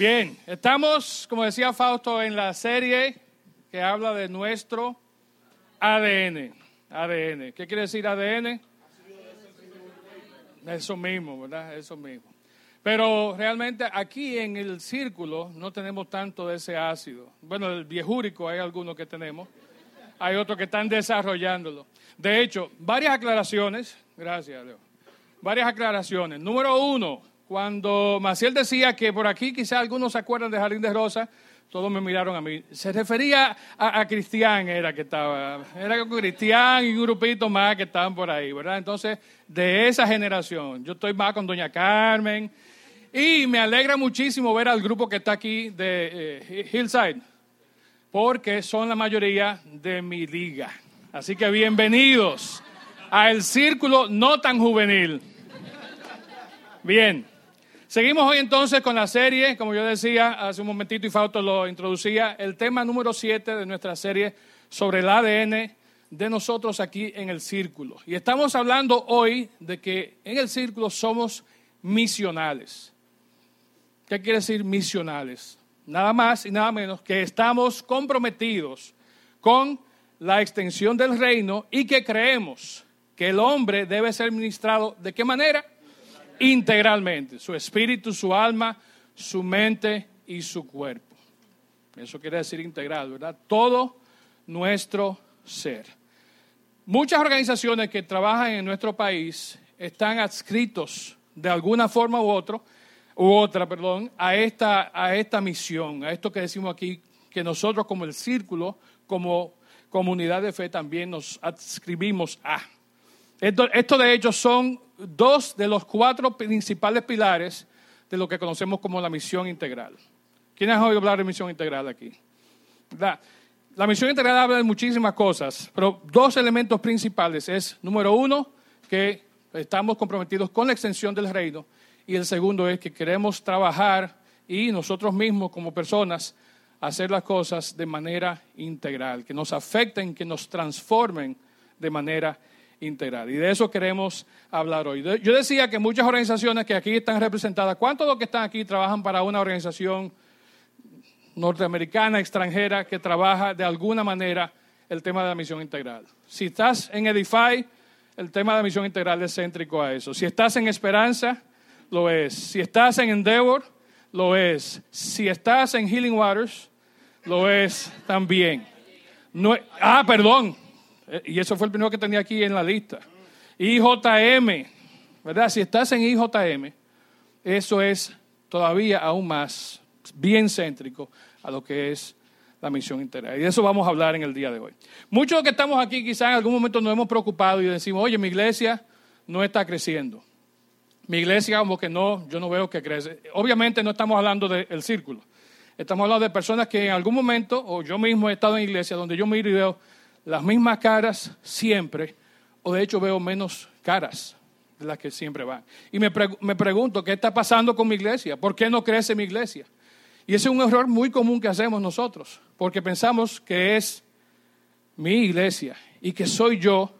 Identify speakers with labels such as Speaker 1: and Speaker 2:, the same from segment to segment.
Speaker 1: Bien, estamos, como decía Fausto, en la serie que habla de nuestro ADN. ADN. ¿Qué quiere decir ADN? Eso mismo, ¿verdad? Eso mismo. Pero realmente aquí en el círculo no tenemos tanto de ese ácido. Bueno, el viejúrico hay algunos que tenemos, hay otros que están desarrollándolo. De hecho, varias aclaraciones, gracias Leo, varias aclaraciones. Número uno, cuando Maciel decía que por aquí quizá algunos se acuerdan de Jardín de Rosa, todos me miraron a mí. Se refería a, Cristian, era que estaba. Era con Cristian y un grupito más que estaban por ahí, ¿verdad? Entonces, de esa generación. Yo estoy más con Doña Carmen. Y me alegra muchísimo ver al grupo que está aquí de eh, Hillside, porque son la mayoría de mi liga. Así que bienvenidos al círculo no tan juvenil. Bien. Seguimos hoy entonces con la serie, como yo decía hace un momentito y Fausto lo introducía, el tema número 7 de nuestra serie sobre el ADN de nosotros aquí en el círculo. Y estamos hablando hoy de que en el círculo somos misionales. ¿Qué quiere decir misionales? Nada más y nada menos que estamos comprometidos con la extensión del reino y que creemos que el hombre debe ser ministrado de qué manera? Integralmente, su espíritu, su alma, su mente y su cuerpo. Eso quiere decir integral, ¿verdad? Todo nuestro ser. Muchas organizaciones que trabajan en nuestro país están adscritos de alguna forma u otra, u otra, perdón, a esta, a esta misión, a esto que decimos aquí, que nosotros como el círculo, como comunidad de fe, también nos adscribimos a. Esto, de hecho son dos de los cuatro principales pilares de lo que conocemos como la misión integral. ¿Quiénes han oído hablar de misión integral aquí? La misión integral habla de muchísimas cosas, pero dos elementos principales es, número uno, que estamos comprometidos con la extensión del reino, y el segundo es que queremos trabajar y nosotros mismos como personas hacer las cosas de manera integral, que nos afecten, que nos transformen de manera integral. Y de eso queremos hablar hoy. Yo decía que muchas organizaciones que aquí están representadas, ¿cuántos de los que están aquí trabajan para una organización norteamericana, extranjera, que trabaja de alguna manera el tema de la misión integral? Si estás en Edify, el tema de la misión integral es céntrico a eso. Si estás en Esperanza, lo es. Si estás en Endeavor, lo es. Si estás en Healing Waters, lo es también. No, ah, perdón, y eso fue el primero que tenía aquí en la lista. IJM, ¿verdad? Si estás en IJM, eso es todavía aún más bien céntrico a lo que es la misión integral. Y de eso vamos a hablar en el día de hoy. Muchos de los que estamos aquí quizás en algún momento nos hemos preocupado y decimos, oye, mi iglesia no está creciendo. Mi iglesia como que no, yo no veo que crece. Obviamente no estamos hablando del círculo. Estamos hablando de personas que en algún momento, o yo mismo he estado en iglesia donde yo miro y veo, las mismas caras siempre, o de hecho veo menos caras de las que siempre van. Y me, me pregunto, ¿qué está pasando con mi iglesia? ¿Por qué no crece mi iglesia? Y ese es un error muy común que hacemos nosotros, porque pensamos que es mi iglesia y que soy yo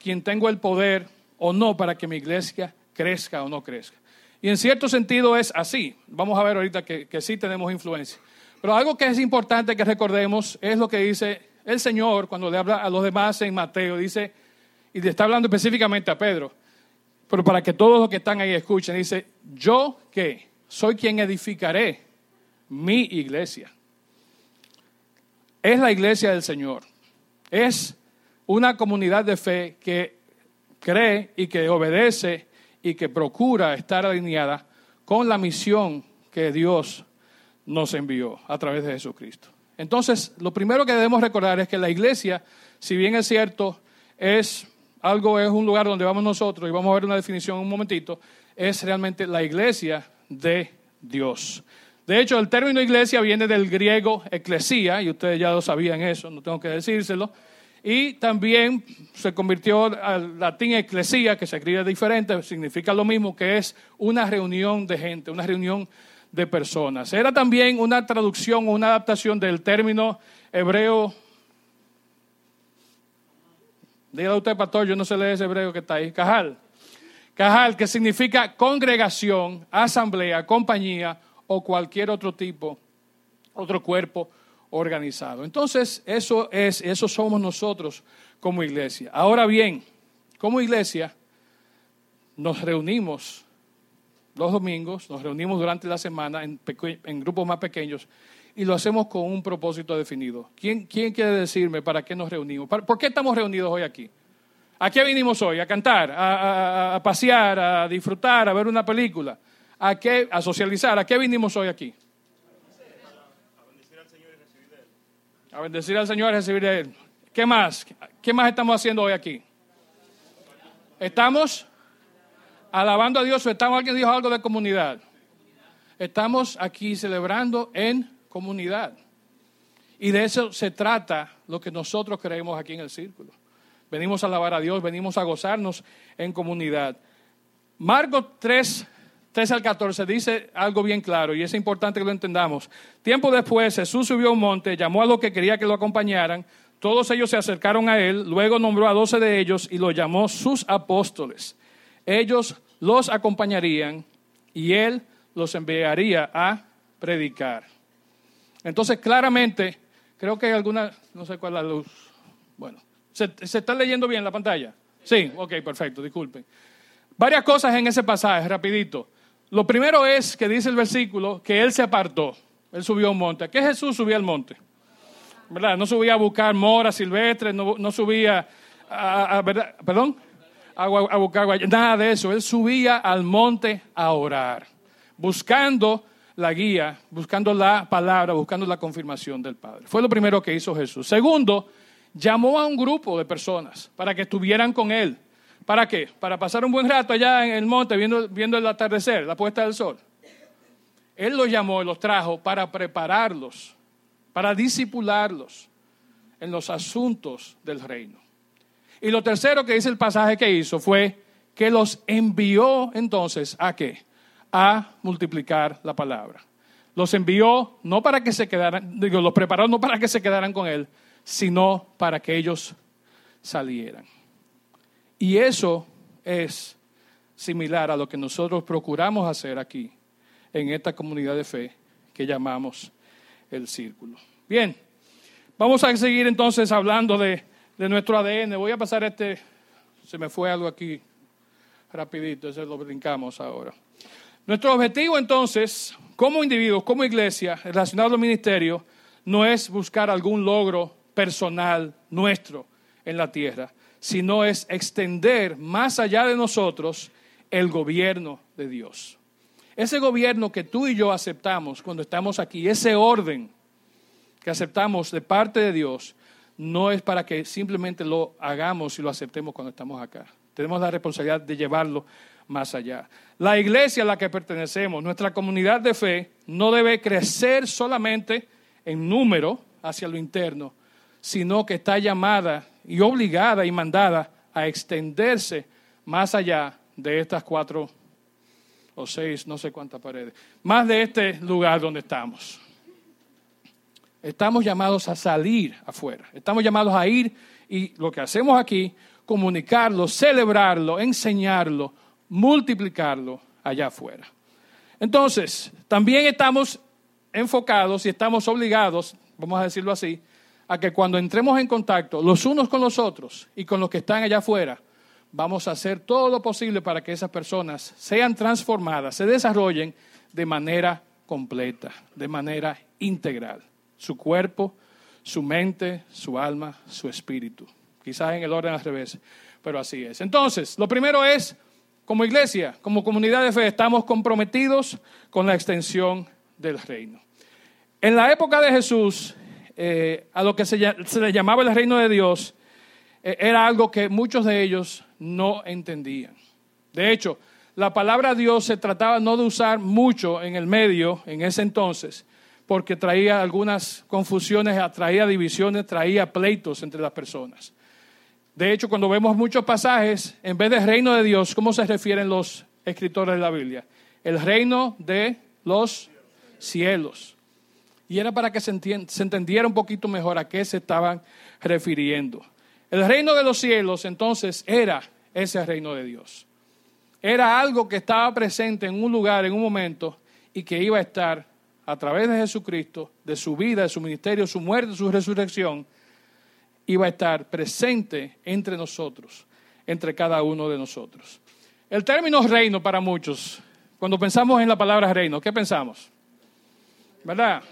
Speaker 1: quien tengo el poder o no para que mi iglesia crezca o no crezca. Y en cierto sentido es así. Vamos a ver ahorita que, que sí tenemos influencia. Pero algo que es importante que recordemos es lo que dice el Señor, cuando le habla a los demás en Mateo, dice, y le está hablando específicamente a Pedro, pero para que todos los que están ahí escuchen, dice, yo que soy quien edificaré mi iglesia. Es la iglesia del Señor. Es una comunidad de fe que cree y que obedece y que procura estar alineada con la misión que Dios nos envió a través de Jesucristo. Entonces, lo primero que debemos recordar es que la iglesia, si bien es cierto, es algo, es un lugar donde vamos nosotros, y vamos a ver una definición en un momentito, es realmente la iglesia de Dios. De hecho, el término iglesia viene del griego eclesía, y ustedes ya lo sabían eso, no tengo que decírselo. Y también se convirtió al latín eclesía, que se escribe diferente, significa lo mismo, que es una reunión de gente, una reunión de personas. Era también una traducción o una adaptación del término hebreo. Dígale usted, pastor, yo no sé leer ese hebreo que está ahí. Cajal. Cajal, que significa congregación, asamblea, compañía o cualquier otro tipo, otro cuerpo organizado. Entonces, eso es, eso somos nosotros como iglesia. Ahora bien, como iglesia, nos reunimos los domingos, nos reunimos durante la semana en, grupos más pequeños y lo hacemos con un propósito definido. ¿Quién, quiere decirme para qué nos reunimos? ¿Por qué estamos reunidos hoy aquí? ¿A qué vinimos hoy? ¿A cantar? ¿A, pasear? ¿A disfrutar? ¿A ver una película? ¿A socializar? ¿A qué vinimos hoy aquí? Bendecir al Señor y recibir Él. A bendecir al Señor y recibir de Él. ¿Qué más? ¿Qué más estamos haciendo hoy aquí? Estamos alabando a Dios o estamos, alguien dijo algo de comunidad. Estamos aquí celebrando en comunidad. Y de eso se trata lo que nosotros creemos aquí en el círculo. Venimos a alabar a Dios, venimos a gozarnos en comunidad. Marcos 3, 3 al 14 dice algo bien claro y es importante que lo entendamos. Tiempo después Jesús subió a un monte, llamó a los que quería que lo acompañaran. Todos ellos se acercaron a él, luego nombró a doce de ellos y los llamó sus apóstoles. Ellos los acompañarían y él los enviaría a predicar. Entonces, claramente, creo que hay alguna, no sé cuál es la luz. Bueno, ¿se, está leyendo bien la pantalla? Sí, ok, perfecto, disculpen. Varias cosas en ese pasaje, rapidito. Lo primero es que dice el versículo que él se apartó, él subió a un monte. ¿A qué Jesús subía al monte? ¿Verdad? No subía a buscar moras silvestres, no, subía a, ¿verdad? ¿Perdón? A, buscar nada de eso. Él subía al monte a orar, buscando la guía, buscando la palabra, buscando la confirmación del Padre. Fue lo primero que hizo Jesús. Segundo, llamó a un grupo de personas para que estuvieran con él. ¿Para qué? Para pasar un buen rato allá en el monte viendo, viendo el atardecer, la puesta del sol. Él los llamó y los trajo para prepararlos, para disipularlos en los asuntos del reino. Y lo tercero que dice el pasaje que hizo fue que los envió entonces a qué? A multiplicar la palabra. Los envió no para que se quedaran, digo, los preparó no para que se quedaran con él, sino para que ellos salieran. Y eso es similar a lo que nosotros procuramos hacer aquí, en esta comunidad de fe que llamamos el círculo. Bien, vamos a seguir entonces hablando de de nuestro ADN. Voy a pasar este, se me fue algo aquí rapidito, eso lo brincamos ahora. Nuestro objetivo entonces, como individuos, como iglesia, relacionado al ministerio, no es buscar algún logro personal nuestro en la tierra, sino es extender más allá de nosotros el gobierno de Dios. Ese gobierno que tú y yo aceptamos cuando estamos aquí, ese orden que aceptamos de parte de Dios, no es para que simplemente lo hagamos y lo aceptemos cuando estamos acá. Tenemos la responsabilidad de llevarlo más allá. La iglesia a la que pertenecemos, nuestra comunidad de fe, no debe crecer solamente en número hacia lo interno, sino que está llamada y obligada y mandada a extenderse más allá de estas cuatro o seis, no sé cuántas paredes, más de este lugar donde estamos. Estamos llamados a salir afuera. Estamos llamados a ir y lo que hacemos aquí, comunicarlo, celebrarlo, enseñarlo, multiplicarlo allá afuera. Entonces, también estamos enfocados y estamos obligados, vamos a decirlo así, a que cuando entremos en contacto los unos con los otros y con los que están allá afuera, vamos a hacer todo lo posible para que esas personas sean transformadas, se desarrollen de manera completa, de manera integral su cuerpo, su mente, su alma, su espíritu. Quizás en el orden al revés, pero así es. Entonces, lo primero es, como iglesia, como comunidad de fe, estamos comprometidos con la extensión del reino. En la época de Jesús, eh, a lo que se, le llamaba el reino de Dios, eh, era algo que muchos de ellos no entendían. De hecho, la palabra Dios se trataba no de usar mucho en el medio en ese entonces, porque traía algunas confusiones, traía divisiones, traía pleitos entre las personas. De hecho, cuando vemos muchos pasajes, en vez de reino de Dios, ¿cómo se refieren los escritores de la Biblia? El reino de los cielos. Y era para que se, entendiera un poquito mejor a qué se estaban refiriendo. El reino de los cielos entonces era ese reino de Dios. Era algo que estaba presente en un lugar, en un momento, y que iba a estar a través de Jesucristo, de su vida, de su ministerio, su muerte, su resurrección, iba a estar presente entre nosotros, entre cada uno de nosotros. El término reino para muchos, cuando pensamos en la palabra reino, ¿qué pensamos? ¿Verdad?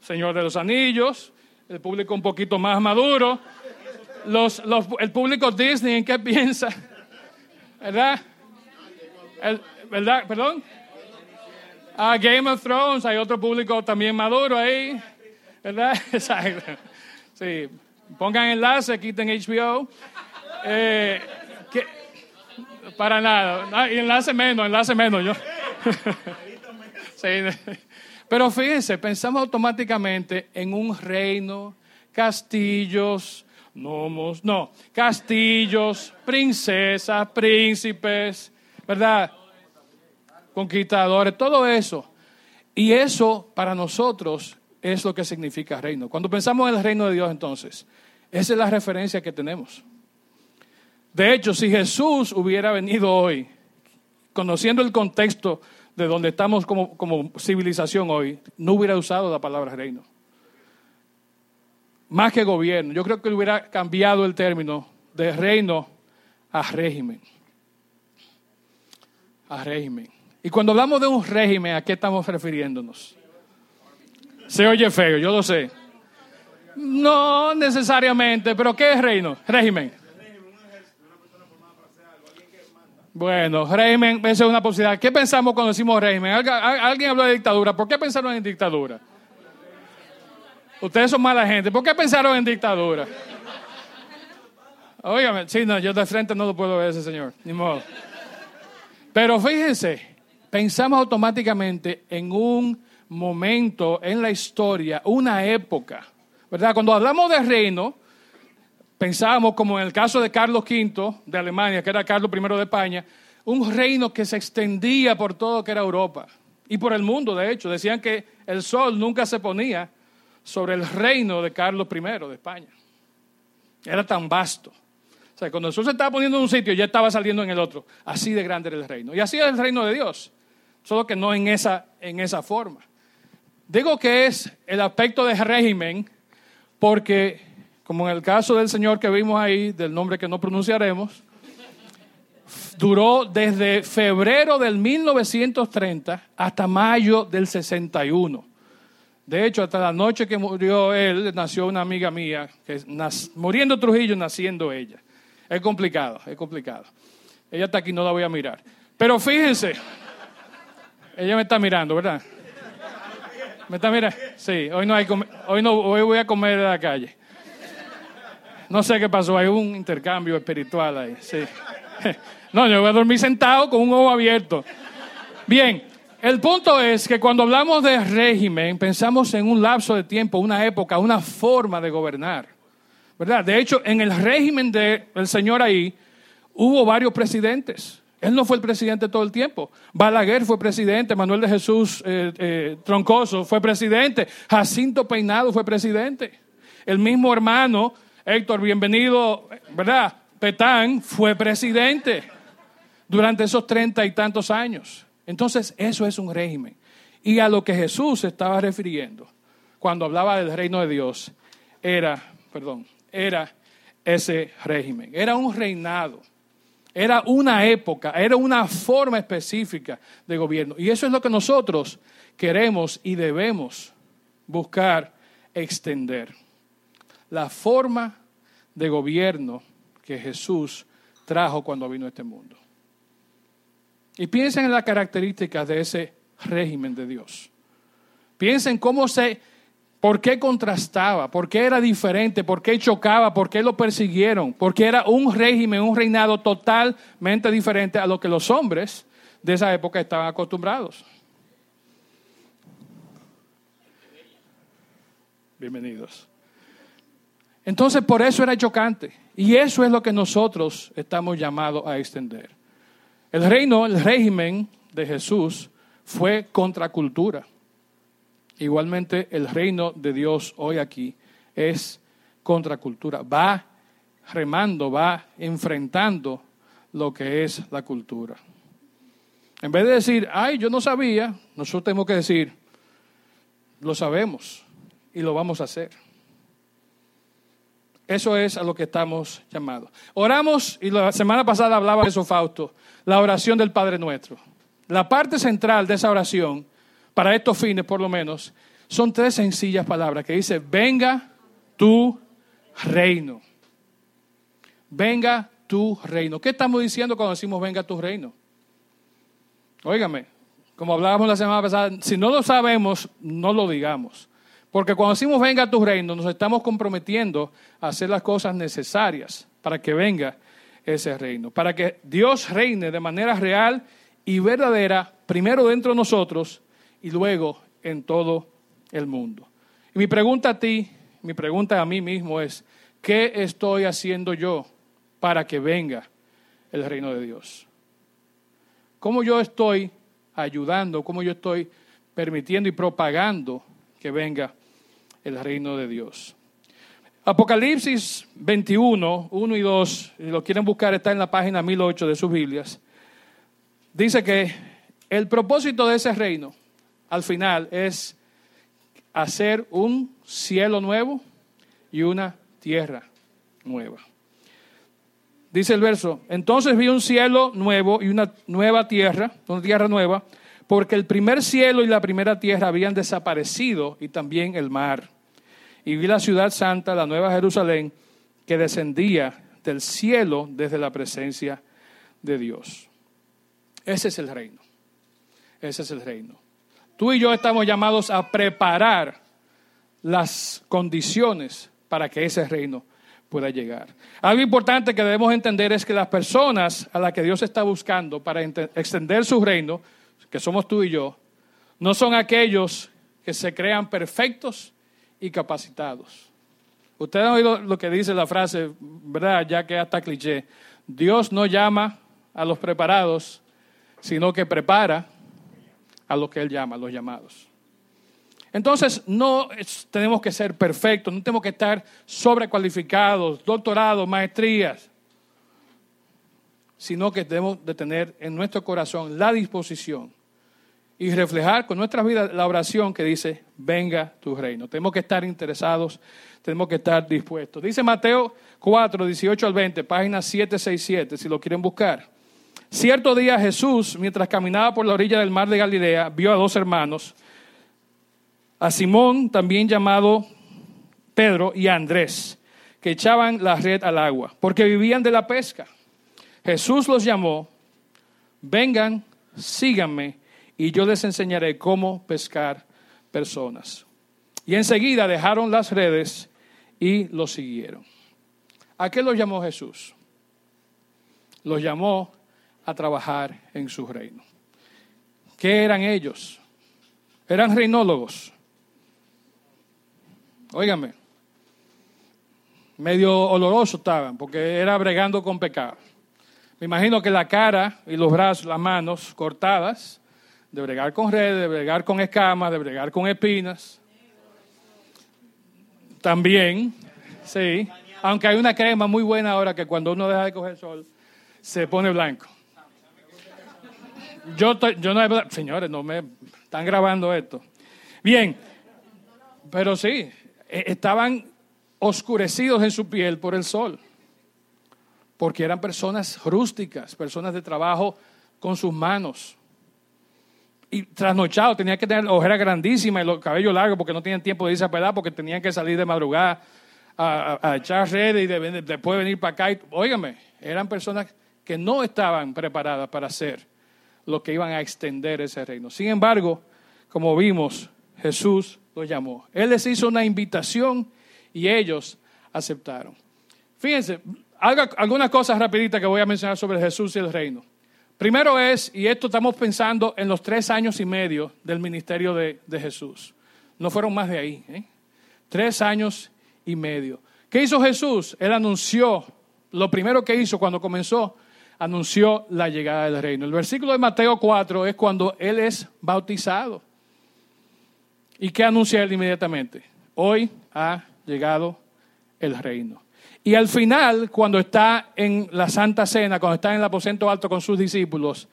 Speaker 1: Señor de los Anillos, el público un poquito más maduro, el público Disney, ¿en qué piensa? ¿Verdad? ¿Verdad? ¿Perdón? Ah, Game of Thrones, hay otro público también maduro ahí, ¿verdad? Exacto. Sí, pongan enlace, quiten HBO. Eh, para nada, ah, enlace menos, enlace menos yo. sí. Pero fíjense, pensamos automáticamente en un reino, castillos, gnomos, no, castillos, princesas, príncipes, ¿verdad? Conquistadores, todo eso. Y eso para nosotros es lo que significa reino. Cuando pensamos en el reino de Dios entonces, esa es la referencia que tenemos. De hecho, si Jesús hubiera venido hoy, conociendo el contexto de donde estamos como, civilización hoy, no hubiera usado la palabra reino. Más que gobierno. Yo creo que hubiera cambiado el término de reino a régimen. A régimen. Y cuando hablamos de un régimen, ¿a qué estamos refiriéndonos? Se oye feo, yo lo sé. No necesariamente, pero ¿qué es reino? Régimen. Bueno, régimen, esa es una posibilidad. ¿Qué pensamos cuando decimos régimen? ¿Alguien habló de dictadura? ¿Por qué pensaron en dictadura? Ustedes son mala gente. ¿Por qué pensaron en dictadura? Óigame, sí, no, yo de frente no lo puedo ver ese señor, ni modo. Pero fíjense, pensamos automáticamente en un momento en la historia, una época, ¿verdad? Cuando hablamos de reino, Pensábamos, como en el caso de Carlos V de Alemania, que era Carlos I de España, un reino que se extendía por todo que era Europa y por el mundo, de hecho. Decían que el sol nunca se ponía sobre el reino de Carlos I de España. Era tan vasto. O sea, cuando el sol se estaba poniendo en un sitio, ya estaba saliendo en el otro. Así de grande era el reino. Y así es el reino de Dios, solo que no en esa, en esa forma. Digo que es el aspecto de régimen porque como en el caso del señor que vimos ahí, del nombre que no pronunciaremos, duró desde febrero del 1930 hasta mayo del 61. De hecho, hasta la noche que murió él, nació una amiga mía, que muriendo Trujillo, naciendo ella. Es complicado, es complicado. Ella está aquí, no la voy a mirar. Pero fíjense, ella me está mirando, ¿verdad? ¿Me está mirando? Sí, hoy no, hay, hoy no hoy voy a comer en la calle. No sé qué pasó, hay un intercambio espiritual ahí. Sí. No, yo voy a dormir sentado con un ojo abierto. Bien, el punto es que cuando hablamos de régimen, pensamos en un lapso de tiempo, una época, una forma de gobernar. ¿Verdad? De hecho, en el régimen del Señor ahí, hubo varios presidentes. Él no fue el presidente todo el tiempo. Balaguer fue presidente, Manuel de Jesús eh, eh, Troncoso fue presidente, Jacinto Peinado fue presidente. El mismo hermano Héctor, bienvenido, ¿verdad? Petán fue presidente durante esos treinta y tantos años. Entonces, eso es un régimen. Y a lo que Jesús se estaba refiriendo cuando hablaba del reino de Dios, era, perdón, era ese régimen. Era un reinado. Era una época, era una forma específica de gobierno. Y eso es lo que nosotros queremos y debemos buscar extender la forma de gobierno que Jesús trajo cuando vino a este mundo. Y piensen en las características de ese régimen de Dios. Piensen cómo se, por qué contrastaba, por qué era diferente, por qué chocaba, por qué lo persiguieron, porque era un régimen, un reinado totalmente diferente a lo que los hombres de esa época estaban acostumbrados. Bienvenidos. Entonces, por eso era chocante. Y eso es lo que nosotros estamos llamados a extender. El reino, el régimen de Jesús fue contracultura. Igualmente, el reino de Dios hoy aquí es contracultura. Va remando, va enfrentando lo que es la cultura. En vez de decir, ay, yo no sabía, nosotros tenemos que decir, lo sabemos y lo vamos a hacer. Eso es a lo que estamos llamados. Oramos, y la semana pasada hablaba de eso, Fausto, la oración del Padre Nuestro. La parte central de esa oración, para estos fines por lo menos, son tres sencillas palabras que dice, venga tu reino. Venga tu reino. ¿Qué estamos diciendo cuando decimos venga tu reino? Óigame, como hablábamos la semana pasada, si no lo sabemos, no lo digamos. Porque cuando decimos venga tu reino, nos estamos comprometiendo a hacer las cosas necesarias para que venga ese reino. Para que Dios reine de manera real y verdadera, primero dentro de nosotros y luego en todo el mundo. Y mi pregunta a ti, mi pregunta a mí mismo es, ¿qué estoy haciendo yo para que venga el reino de Dios? ¿Cómo yo estoy ayudando, cómo yo estoy permitiendo y propagando que venga el reino de Dios. Apocalipsis 21, 1 y 2, si lo quieren buscar, está en la página 1008 de sus Biblias. Dice que el propósito de ese reino, al final, es hacer un cielo nuevo y una tierra nueva. Dice el verso, entonces vi un cielo nuevo y una nueva tierra, una tierra nueva, porque el primer cielo y la primera tierra habían desaparecido y también el mar. Y vi la ciudad santa, la nueva Jerusalén, que descendía del cielo desde la presencia de Dios. Ese es el reino. Ese es el reino. Tú y yo estamos llamados a preparar las condiciones para que ese reino pueda llegar. Algo importante que debemos entender es que las personas a las que Dios está buscando para extender su reino que somos tú y yo, no son aquellos que se crean perfectos y capacitados. Ustedes han oído lo que dice la frase, ¿verdad? Ya que hasta cliché. Dios no llama a los preparados, sino que prepara a los que Él llama, los llamados. Entonces, no tenemos que ser perfectos, no tenemos que estar sobrecualificados, doctorados, maestrías, sino que debemos de tener en nuestro corazón la disposición y reflejar con nuestra vida la oración que dice, venga tu reino. Tenemos que estar interesados, tenemos que estar dispuestos. Dice Mateo 4, 18 al 20, página 767, si lo quieren buscar. Cierto día Jesús, mientras caminaba por la orilla del mar de Galilea, vio a dos hermanos, a Simón, también llamado Pedro, y a Andrés, que echaban la red al agua, porque vivían de la pesca. Jesús los llamó, vengan, síganme y yo les enseñaré cómo pescar personas. Y enseguida dejaron las redes y los siguieron. ¿A qué los llamó Jesús? Los llamó a trabajar en su reino. ¿Qué eran ellos? Eran reinólogos. Óigame, medio oloroso estaban, porque era bregando con pecado. Me imagino que la cara y los brazos, las manos cortadas, de bregar con redes, de bregar con escamas, de bregar con espinas. También, sí. Aunque hay una crema muy buena ahora que cuando uno deja de coger sol se pone blanco. Yo, yo no he, señores, no me están grabando esto. Bien, pero sí, e, estaban oscurecidos en su piel por el sol, porque eran personas rústicas, personas de trabajo con sus manos y trasnochado, tenía que tener ojeras grandísimas y los cabellos largos porque no tenían tiempo de irse a pelar porque tenían que salir de madrugada a, echar redes y después venir para acá. Y, eran personas que no estaban preparadas para hacer lo que iban a extender ese reino. Sin embargo, como vimos, Jesús los llamó. Él les hizo una invitación y ellos aceptaron. Fíjense, algunas cosas rapiditas que voy a mencionar sobre Jesús y el reino. Primero es, y esto estamos pensando en los tres años y medio del ministerio de, Jesús. No fueron más de ahí. ¿eh? Tres años y medio. ¿Qué hizo Jesús? Él anunció, lo primero que hizo cuando comenzó, anunció la llegada del reino. El versículo de Mateo 4 es cuando Él es bautizado. ¿Y qué anuncia Él inmediatamente? Hoy ha llegado el reino. Y al final, cuando está en la Santa Cena, cuando está en el aposento alto con sus discípulos,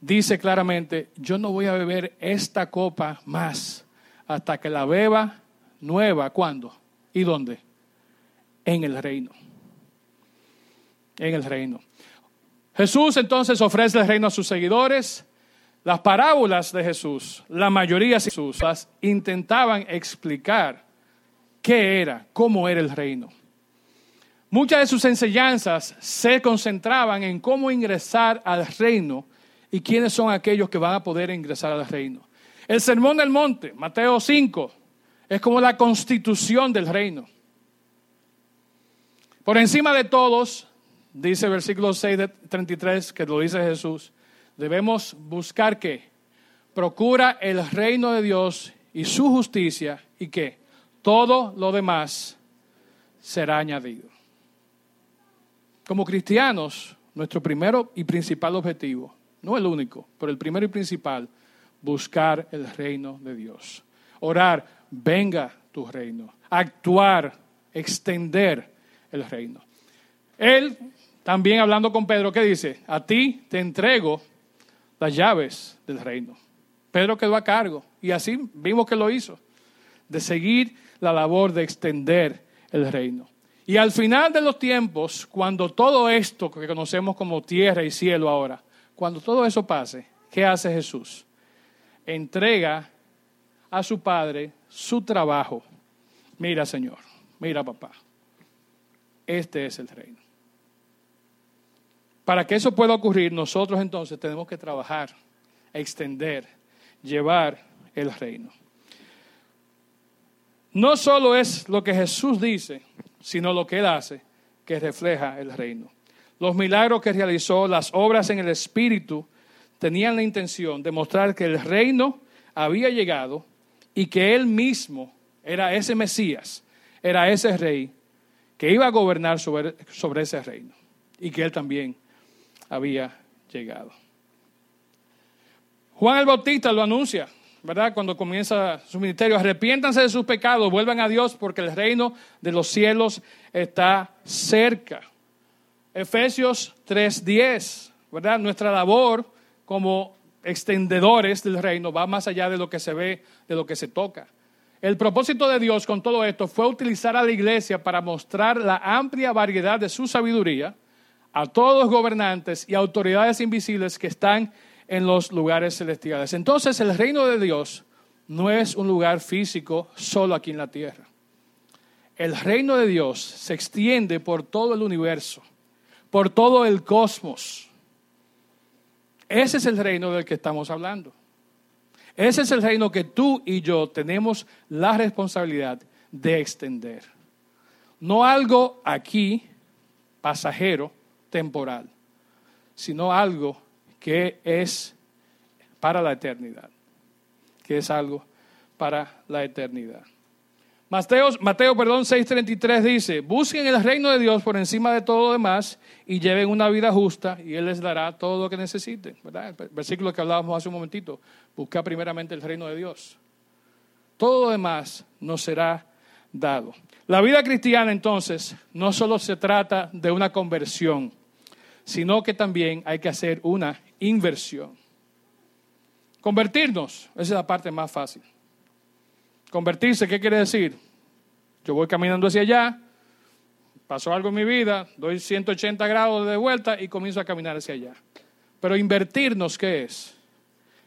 Speaker 1: dice claramente, yo no voy a beber esta copa más hasta que la beba nueva. ¿Cuándo? ¿Y dónde? En el reino. En el reino. Jesús entonces ofrece el reino a sus seguidores. Las parábolas de Jesús, la mayoría de Jesús, intentaban explicar qué era, cómo era el reino. Muchas de sus enseñanzas se concentraban en cómo ingresar al reino y quiénes son aquellos que van a poder ingresar al reino. El sermón del monte, Mateo 5, es como la constitución del reino. Por encima de todos, dice versículo 6 de 33, que lo dice Jesús, debemos buscar que procura el reino de Dios y su justicia y que todo lo demás será añadido. Como cristianos, nuestro primero y principal objetivo, no el único, pero el primero y principal, buscar el reino de Dios. Orar, venga tu reino. Actuar, extender el reino. Él, también hablando con Pedro, ¿qué dice? A ti te entrego las llaves del reino. Pedro quedó a cargo y así vimos que lo hizo, de seguir la labor de extender el reino. Y al final de los tiempos, cuando todo esto que conocemos como tierra y cielo ahora, cuando todo eso pase, ¿qué hace Jesús? Entrega a su Padre su trabajo. Mira, Señor, mira, papá, este es el reino. Para que eso pueda ocurrir, nosotros entonces tenemos que trabajar, extender, llevar el reino. No solo es lo que Jesús dice, sino lo que Él hace, que refleja el reino. Los milagros que realizó, las obras en el Espíritu, tenían la intención de mostrar que el reino había llegado y que Él mismo era ese Mesías, era ese rey que iba a gobernar sobre, sobre ese reino y que Él también había llegado. Juan el Bautista lo anuncia ¿verdad? Cuando comienza su ministerio, arrepiéntanse de sus pecados, vuelvan a Dios porque el reino de los cielos está cerca. Efesios 3:10, ¿verdad? Nuestra labor como extendedores del reino va más allá de lo que se ve, de lo que se toca. El propósito de Dios con todo esto fue utilizar a la iglesia para mostrar la amplia variedad de su sabiduría a todos los gobernantes y autoridades invisibles que están en los lugares celestiales. Entonces el reino de Dios no es un lugar físico solo aquí en la tierra. El reino de Dios se extiende por todo el universo, por todo el cosmos. Ese es el reino del que estamos hablando. Ese es el reino que tú y yo tenemos la responsabilidad de extender. No algo aquí, pasajero, temporal, sino algo que es para la eternidad, que es algo para la eternidad. Mateo, Mateo perdón, 6:33 dice, busquen el reino de Dios por encima de todo lo demás y lleven una vida justa y Él les dará todo lo que necesiten. El versículo que hablábamos hace un momentito, busca primeramente el reino de Dios. Todo lo demás nos será dado. La vida cristiana entonces no solo se trata de una conversión, sino que también hay que hacer una inversión. Convertirnos, esa es la parte más fácil. Convertirse, ¿qué quiere decir? Yo voy caminando hacia allá, pasó algo en mi vida, doy 180 grados de vuelta y comienzo a caminar hacia allá. Pero invertirnos, ¿qué es?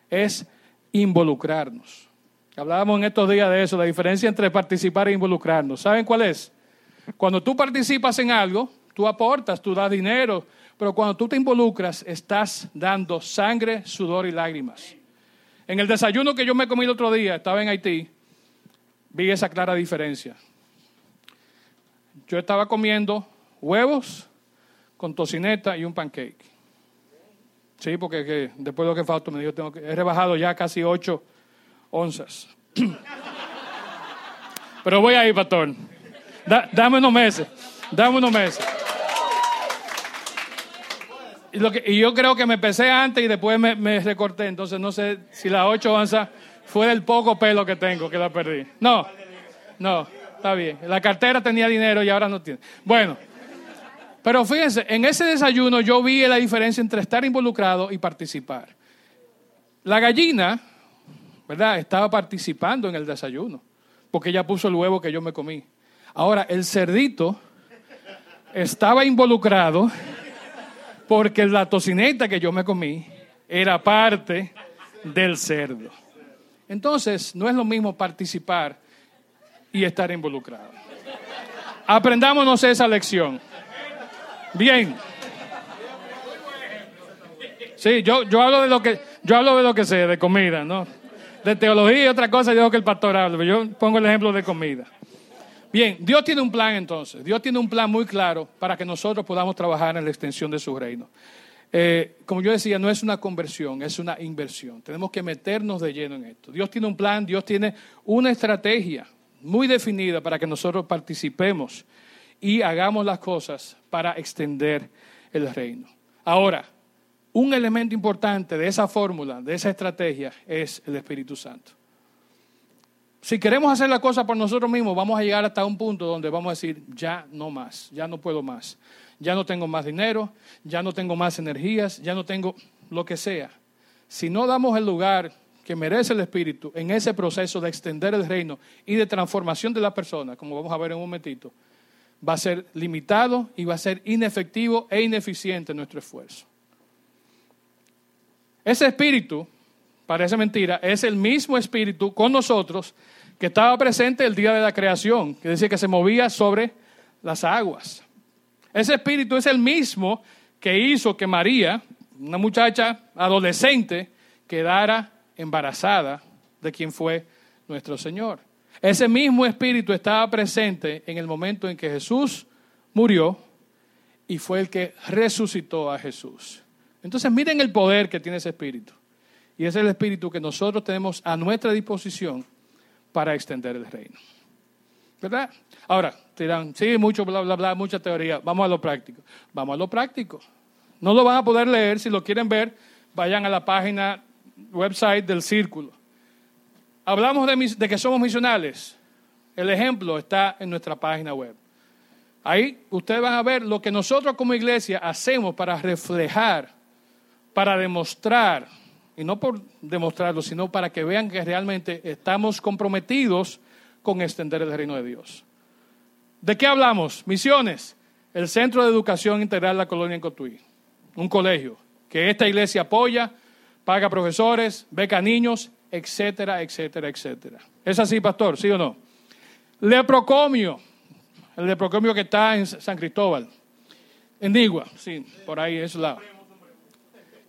Speaker 1: Es involucrarnos. Hablábamos en estos días de eso, la diferencia entre participar e involucrarnos. ¿Saben cuál es? Cuando tú participas en algo, tú aportas, tú das dinero, pero cuando tú te involucras, estás dando sangre, sudor y lágrimas. En el desayuno que yo me comí el otro día, estaba en Haití, vi esa clara diferencia. Yo estaba comiendo huevos con tocineta y un pancake. Sí, porque después de lo que falta me dijo, tengo que, he rebajado ya casi ocho onzas. Pero voy a ir, pastor. dame unos meses, dame unos meses. Y, yo creo que me pesé antes y después me, recorté. Entonces no sé si las ocho onzas fue del poco pelo que tengo que la perdí. No, no, está bien. La cartera tenía dinero y ahora no tiene. Bueno, pero fíjense, en ese desayuno yo vi la diferencia entre estar involucrado y participar. La gallina, ¿verdad? Estaba participando en el desayuno, porque ella puso el huevo que yo me comí. Ahora, el cerdito estaba involucrado porque la tocineta que yo me comí era parte del cerdo. Entonces, no es lo mismo participar y estar involucrado. Aprendámonos esa lección. Bien. Sí, yo, yo hablo de lo que yo hablo de lo que sé, de comida, ¿no? De teología y otra cosa, yo digo que el pastor habla, yo pongo el ejemplo de comida. Bien, Dios tiene un plan entonces. Dios tiene un plan muy claro para que nosotros podamos trabajar en la extensión de su reino. Eh, como yo decía, no es una conversión, es una inversión. Tenemos que meternos de lleno en esto. Dios tiene un plan, Dios tiene una estrategia muy definida para que nosotros participemos y hagamos las cosas para extender el reino. Ahora, un elemento importante de esa fórmula, de esa estrategia, es el Espíritu Santo. Si queremos hacer la cosa por nosotros mismos, vamos a llegar hasta un punto donde vamos a decir, ya no más, ya no puedo más, ya no tengo más dinero, ya no tengo más energías, ya no tengo lo que sea. Si no damos el lugar que merece el Espíritu en ese proceso de extender el reino y de transformación de la persona, como vamos a ver en un momentito, va a ser limitado y va a ser inefectivo e ineficiente nuestro esfuerzo. Ese espíritu, parece mentira, es el mismo espíritu con nosotros que estaba presente el día de la creación, que decía que se movía sobre las aguas. Ese espíritu es el mismo que hizo que María, una muchacha adolescente, quedara embarazada de quien fue nuestro Señor. Ese mismo espíritu estaba presente en el momento en que Jesús murió y fue el que resucitó a Jesús. Entonces miren el poder que tiene ese espíritu. Y es el espíritu que nosotros tenemos a nuestra disposición para extender el reino. ¿Verdad? Ahora, dirán, sí, mucho bla, bla, bla, mucha teoría. Vamos a lo práctico. Vamos a lo práctico. No lo van a poder leer. Si lo quieren ver, vayan a la página website del círculo. Hablamos de, que somos misionales. El ejemplo está en nuestra página web. Ahí ustedes van a ver lo que nosotros como iglesia hacemos para reflejar, para demostrar, y no por demostrarlo, sino para que vean que realmente estamos comprometidos con extender el reino de Dios. ¿De qué hablamos? Misiones. El Centro de Educación Integral de la Colonia en Cotuí. Un colegio que esta iglesia apoya paga profesores, beca niños, etcétera, etcétera, etcétera. ¿Es así, pastor? ¿Sí o no? Leprocomio, el leprocomio que está en San Cristóbal, en Digua, sí, por ahí, es lado.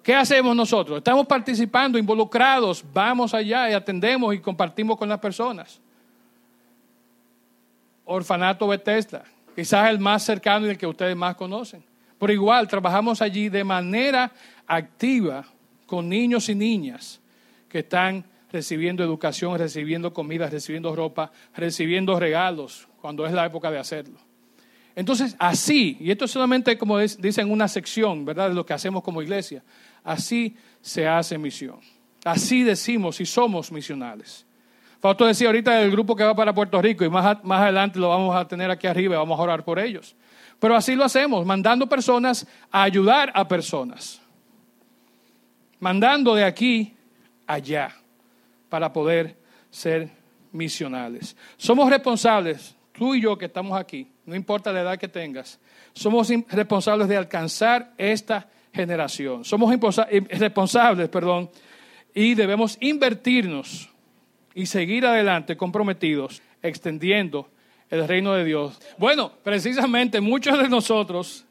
Speaker 1: ¿Qué hacemos nosotros? Estamos participando, involucrados, vamos allá y atendemos y compartimos con las personas. Orfanato Bethesda, quizás el más cercano y el que ustedes más conocen. Por igual, trabajamos allí de manera activa con niños y niñas que están recibiendo educación, recibiendo comida, recibiendo ropa, recibiendo regalos, cuando es la época de hacerlo. Entonces, así, y esto es solamente como dicen una sección, ¿verdad?, de lo que hacemos como iglesia, así se hace misión. Así decimos y somos misionales. Fausto decía ahorita del grupo que va para Puerto Rico y más, más adelante lo vamos a tener aquí arriba y vamos a orar por ellos. Pero así lo hacemos, mandando personas a ayudar a personas mandando de aquí allá para poder ser misionales. Somos responsables, tú y yo que estamos aquí, no importa la edad que tengas, somos responsables de alcanzar esta generación. Somos responsables, perdón, y debemos invertirnos y seguir adelante comprometidos, extendiendo el reino de Dios. Bueno, precisamente muchos de nosotros,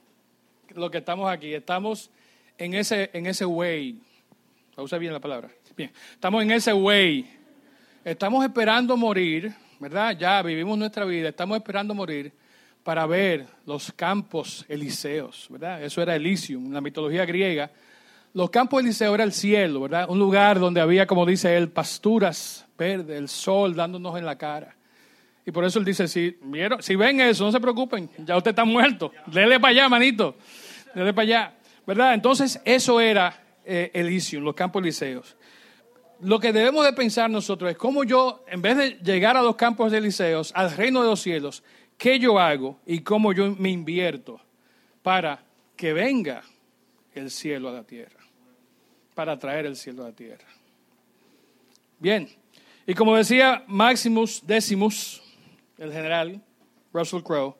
Speaker 1: los que estamos aquí, estamos en ese, en ese way, Usa bien la palabra. Bien, estamos en ese way. Estamos esperando morir, ¿verdad? Ya vivimos nuestra vida, estamos esperando morir para ver los campos elíseos, ¿verdad? Eso era Elysium, en la mitología griega. Los campos elíseos era el cielo, ¿verdad? Un lugar donde había, como dice él, pasturas verdes, el sol dándonos en la cara. Y por eso él dice, si, vieron, si ven eso, no se preocupen, ya usted está muerto. Dele para allá, manito. Dele para allá. ¿Verdad? Entonces, eso era eh, Elysium, los campos elíseos. Lo que debemos de pensar nosotros es cómo yo, en vez de llegar a los campos elíseos, al reino de los cielos, qué yo hago y cómo yo me invierto para que venga el cielo a la tierra, para traer el cielo a la tierra. Bien, y como decía Maximus Decimus, el general Russell Crowe,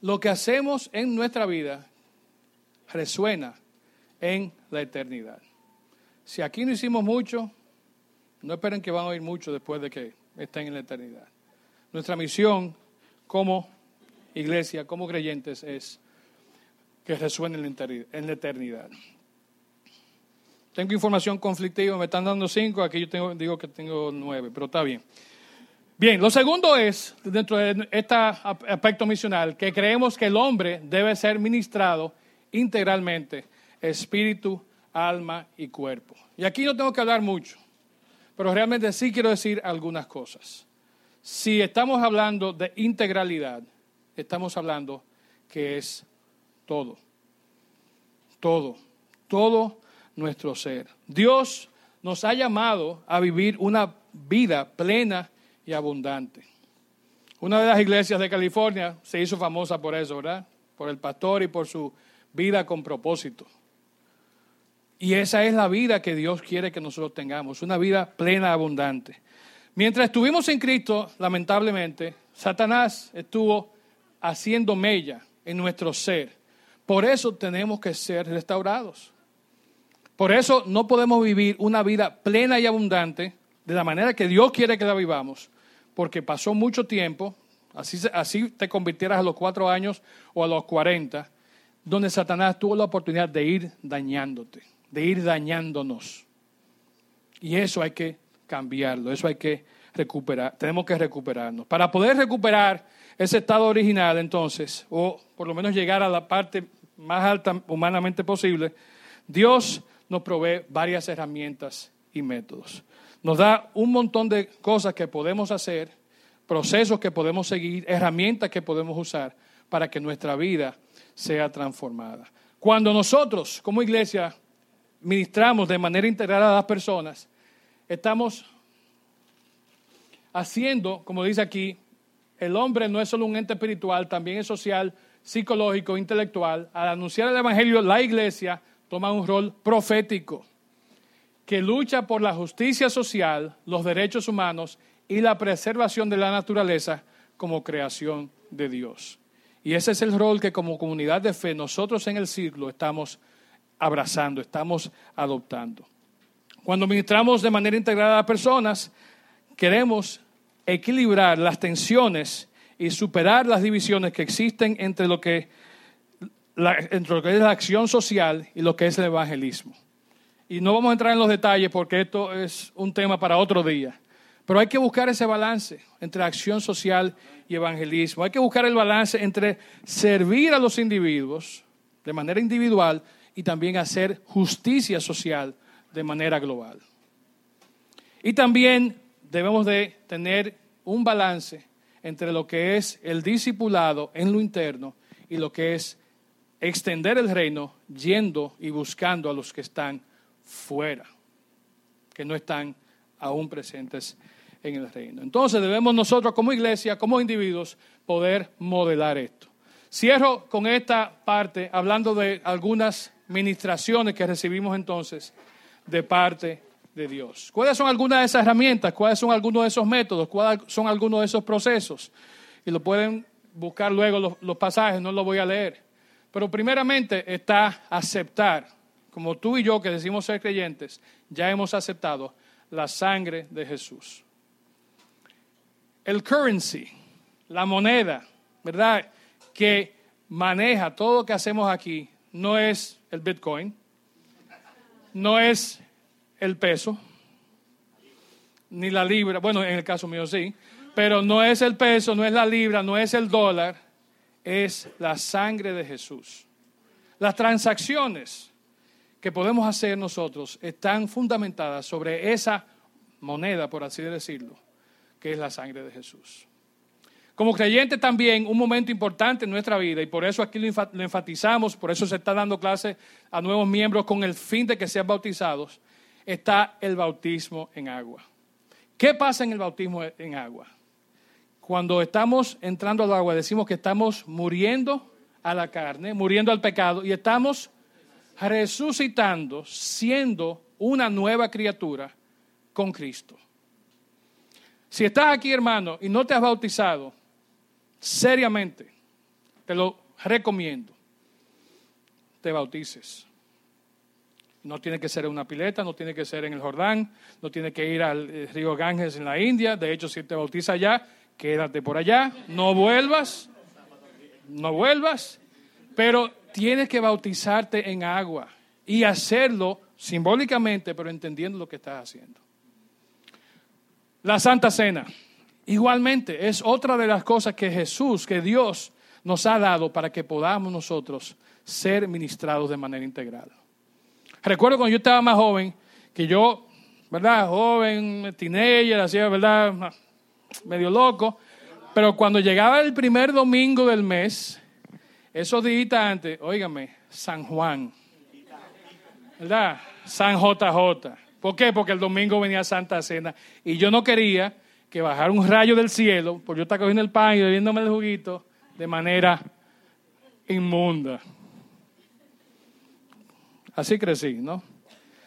Speaker 1: lo que hacemos en nuestra vida resuena en la eternidad. Si aquí no hicimos mucho, no esperen que van a oír mucho después de que estén en la eternidad. Nuestra misión como iglesia, como creyentes, es que resuene en la eternidad. Tengo información conflictiva, me están dando cinco, aquí yo tengo, digo que tengo nueve, pero está bien. Bien, lo segundo es, dentro de este aspecto misional, que creemos que el hombre debe ser ministrado integralmente, espíritu, alma y cuerpo. Y aquí no tengo que hablar mucho, pero realmente sí quiero decir algunas cosas. Si estamos hablando de integralidad, estamos hablando que es todo, todo, todo nuestro ser. Dios nos ha llamado a vivir una vida plena y abundante. Una de las iglesias de California se hizo famosa por eso, ¿verdad? Por el pastor y por su vida con propósito. Y esa es la vida que Dios quiere que nosotros tengamos, una vida plena, abundante. Mientras estuvimos en Cristo, lamentablemente, Satanás estuvo haciendo mella en nuestro ser. Por eso tenemos que ser restaurados. Por eso no podemos vivir una vida plena y abundante de la manera que Dios quiere que la vivamos, porque pasó mucho tiempo, así, así te convirtieras a los cuatro años o a los cuarenta, donde Satanás tuvo la oportunidad de ir dañándote, de ir dañándonos. Y eso hay que cambiarlo, eso hay que recuperar, tenemos que recuperarnos. Para poder recuperar ese estado original, entonces, o por lo menos llegar a la parte más alta humanamente posible, Dios nos provee varias herramientas y métodos. Nos da un montón de cosas que podemos hacer, procesos que podemos seguir, herramientas que podemos usar para que nuestra vida sea transformada. Cuando nosotros como iglesia ministramos de manera integral a las personas, estamos haciendo, como dice aquí, el hombre no es solo un ente espiritual, también es social, psicológico, intelectual. Al anunciar el Evangelio, la iglesia toma un rol profético que lucha por la justicia social, los derechos humanos y la preservación de la naturaleza como creación de Dios. Y ese es el rol que como comunidad de fe nosotros en el ciclo estamos abrazando, estamos adoptando. Cuando ministramos de manera integrada a personas, queremos equilibrar las tensiones y superar las divisiones que existen entre lo que entre lo que es la acción social y lo que es el evangelismo. Y no vamos a entrar en los detalles porque esto es un tema para otro día. Pero hay que buscar ese balance entre acción social y evangelismo. Hay que buscar el balance entre servir a los individuos de manera individual y también hacer justicia social de manera global. Y también debemos de tener un balance entre lo que es el discipulado en lo interno y lo que es extender el reino yendo y buscando a los que están fuera, que no están aún presentes en el reino. Entonces debemos nosotros como iglesia, como individuos, poder modelar esto. Cierro con esta parte hablando de algunas ministraciones que recibimos entonces de parte de Dios. ¿Cuáles son algunas de esas herramientas? ¿Cuáles son algunos de esos métodos? ¿Cuáles son algunos de esos procesos? Y lo pueden buscar luego los, los pasajes, no lo voy a leer. Pero primeramente está aceptar, como tú y yo que decimos ser creyentes, ya hemos aceptado la sangre de Jesús. El currency, la moneda, ¿verdad? Que maneja todo lo que hacemos aquí, no es el Bitcoin, no es el peso, ni la libra, bueno, en el caso mío sí, pero no es el peso, no es la libra, no es el dólar, es la sangre de Jesús. Las transacciones que podemos hacer nosotros están fundamentadas sobre esa moneda, por así decirlo, que es la sangre de Jesús. Como creyente también, un momento importante en nuestra vida, y por eso aquí lo enfatizamos, por eso se está dando clase a nuevos miembros con el fin de que sean bautizados, está el bautismo en agua. ¿Qué pasa en el bautismo en agua? Cuando estamos entrando al agua, decimos que estamos muriendo a la carne, muriendo al pecado, y estamos resucitando, siendo una nueva criatura con Cristo. Si estás aquí, hermano, y no te has bautizado, seriamente, te lo recomiendo, te bautices. No tiene que ser en una pileta, no tiene que ser en el Jordán, no tiene que ir al eh, río Ganges en la India. De hecho, si te bautiza allá, quédate por allá, no vuelvas, no vuelvas, pero tienes que bautizarte en agua y hacerlo simbólicamente, pero entendiendo lo que estás haciendo. La Santa Cena, igualmente, es otra de las cosas que Jesús, que Dios nos ha dado para que podamos nosotros ser ministrados de manera integral. Recuerdo cuando yo estaba más joven, que yo, ¿verdad? Joven, teenager, hacía, ¿verdad? Medio loco. Pero cuando llegaba el primer domingo del mes, esos días antes, óigame, San Juan, ¿verdad? San JJ. ¿Por qué? Porque el domingo venía Santa Cena y yo no quería que bajara un rayo del cielo, porque yo estaba cogiendo el pan y bebiéndome el juguito de manera inmunda. Así crecí, ¿no?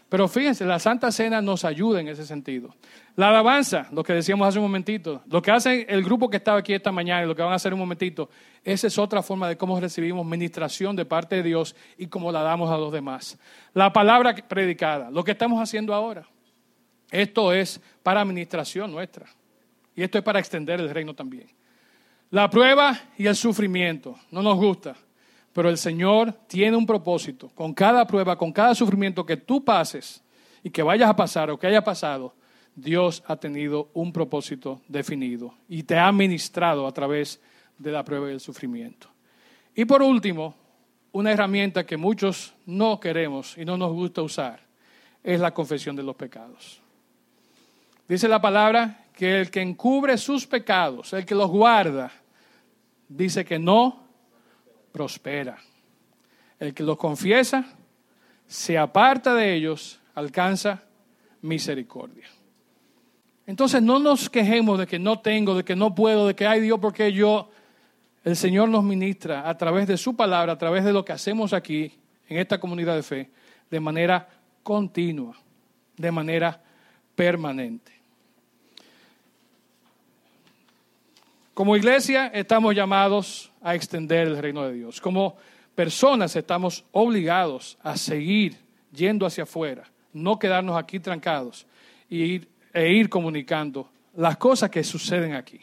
Speaker 1: Pero fíjense, la Santa Cena nos ayuda en ese sentido. La alabanza, lo que decíamos hace un momentito, lo que hace el grupo que estaba aquí esta mañana y lo que van a hacer un momentito, esa es otra forma de cómo recibimos ministración de parte de Dios y cómo la damos a los demás. La palabra predicada, lo que estamos haciendo ahora, esto es para administración nuestra y esto es para extender el reino también. La prueba y el sufrimiento, no nos gusta, pero el Señor tiene un propósito. Con cada prueba, con cada sufrimiento que tú pases y que vayas a pasar o que haya pasado, Dios ha tenido un propósito definido y te ha ministrado a través de la prueba y el sufrimiento. Y por último, una herramienta que muchos no queremos y no nos gusta usar es la confesión de los pecados. Dice la palabra que el que encubre sus pecados, el que los guarda, dice que no prospera. El que los confiesa, se aparta de ellos, alcanza misericordia. Entonces no nos quejemos de que no tengo, de que no puedo, de que hay Dios porque yo, el Señor nos ministra a través de su palabra, a través de lo que hacemos aquí en esta comunidad de fe, de manera continua, de manera permanente. Como iglesia estamos llamados a extender el reino de Dios. Como personas estamos obligados a seguir yendo hacia afuera, no quedarnos aquí trancados e ir comunicando las cosas que suceden aquí.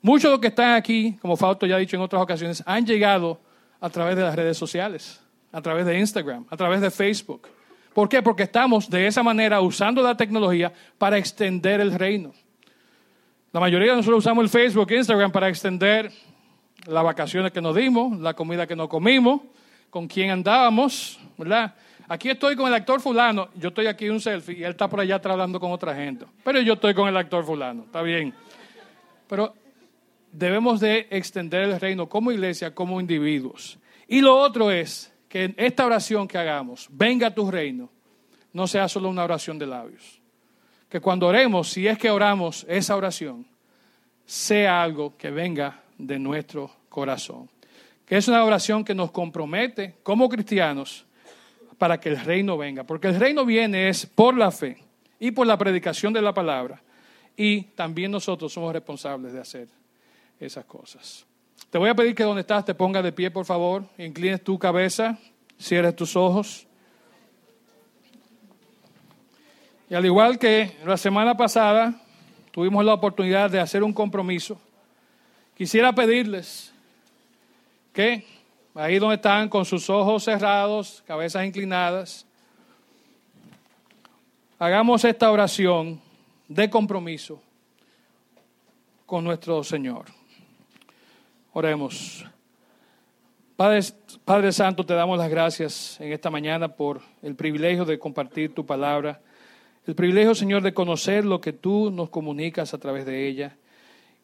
Speaker 1: Muchos de los que están aquí, como Fausto ya ha dicho en otras ocasiones, han llegado a través de las redes sociales, a través de Instagram, a través de Facebook. ¿Por qué? Porque estamos de esa manera usando la tecnología para extender el reino. La mayoría de nosotros usamos el Facebook Instagram para extender las vacaciones que nos dimos, la comida que nos comimos, con quién andábamos, ¿verdad? Aquí estoy con el actor fulano, yo estoy aquí en un selfie y él está por allá hablando con otra gente. Pero yo estoy con el actor fulano, está bien. Pero debemos de extender el reino como iglesia, como individuos. Y lo otro es que esta oración que hagamos, venga a tu reino, no sea solo una oración de labios que cuando oremos, si es que oramos esa oración, sea algo que venga de nuestro corazón. Que es una oración que nos compromete como cristianos para que el reino venga. Porque el reino viene es por la fe y por la predicación de la palabra. Y también nosotros somos responsables de hacer esas cosas. Te voy a pedir que donde estás te pongas de pie, por favor. Inclines tu cabeza, cierres tus ojos. Y al igual que la semana pasada tuvimos la oportunidad de hacer un compromiso, quisiera pedirles que ahí donde están con sus ojos cerrados, cabezas inclinadas, hagamos esta oración de compromiso con nuestro Señor. Oremos. Padre, Padre Santo, te damos las gracias en esta mañana por el privilegio de compartir tu palabra. El privilegio, Señor, de conocer lo que tú nos comunicas a través de ella.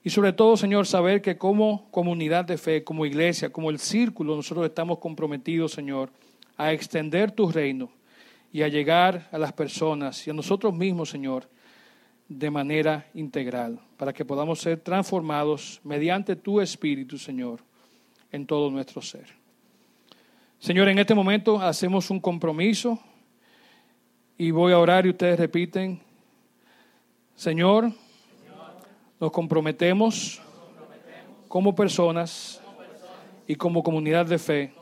Speaker 1: Y sobre todo, Señor, saber que como comunidad de fe, como iglesia, como el círculo, nosotros estamos comprometidos, Señor, a extender tu reino y a llegar a las personas y a nosotros mismos, Señor, de manera integral, para que podamos ser transformados mediante tu Espíritu, Señor, en todo nuestro ser. Señor, en este momento hacemos un compromiso y voy a orar y ustedes repiten, Señor, Nos comprometemos como personas y como comunidad de fe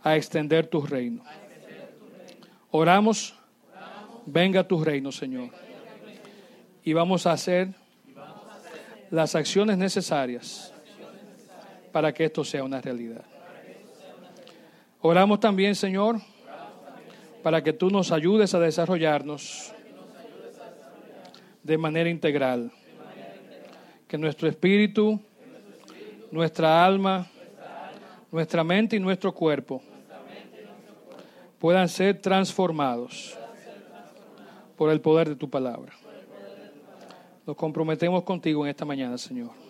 Speaker 1: a extender tu reino. Oramos, venga tu reino, Señor. Y vamos a hacer las acciones necesarias para que esto sea una realidad. Oramos también, Señor, para que tú nos ayudes a desarrollarnos de manera integral. Que nuestro espíritu, nuestra alma, nuestra mente y nuestro cuerpo puedan ser transformados por el poder de tu palabra. Nos comprometemos contigo en esta mañana, Señor.